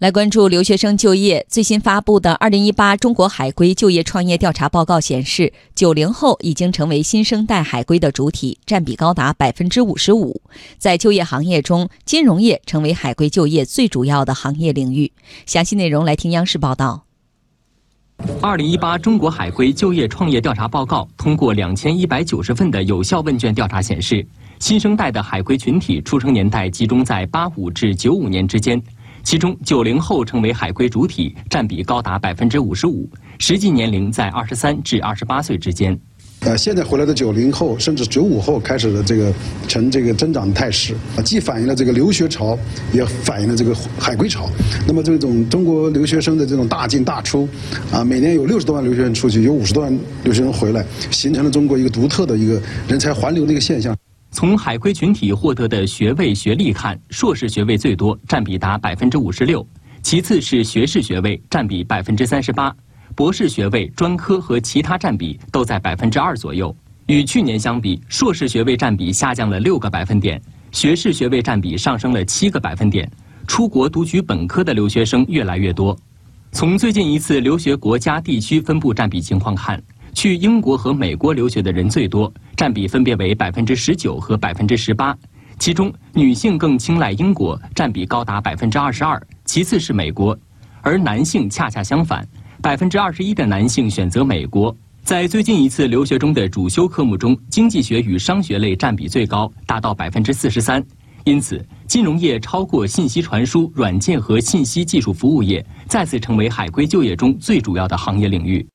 来关注留学生就业。最新发布的《二零一八中国海归就业创业调查报告》显示，九零后已经成为新生代海归的主体，占比高达百分之五十五。在就业行业中，金融业成为海归就业最主要的行业领域。详细内容来听央视报道。二零一八中国海归就业创业调查报告通过两千一百九十份的有效问卷调查显示，新生代的海归群体出生年代集中在八五至九五年之间。其中，九零后成为海归主体，占比高达百分之五十五，实际年龄在二十三至二十八岁之间。呃，现在回来的九零后甚至九五后开始的这个呈这个增长态势，啊，既反映了这个留学潮，也反映了这个海归潮。那么这种中国留学生的这种大进大出，啊，每年有六十多万留学生出去，有五十多万留学生回来，形成了中国一个独特的一个人才环流的一个现象。从海归群体获得的学位学历看，硕士学位最多，占比达百分之五十六；其次是学士学位，占比百分之三十八；博士学位、专科和其他占比都在百分之二左右。与去年相比，硕士学位占比下降了六个百分点，学士学位占比上升了七个百分点。出国读取本科的留学生越来越多。从最近一次留学国家地区分布占比情况看，去英国和美国留学的人最多，占比分别为百分之十九和百分之十八。其中，女性更青睐英国，占比高达百分之二十二，其次是美国；而男性恰恰相反，百分之二十一的男性选择美国。在最近一次留学中的主修科目中，经济学与商学类占比最高，达到百分之四十三。因此，金融业超过信息传输、软件和信息技术服务业，再次成为海归就业中最主要的行业领域。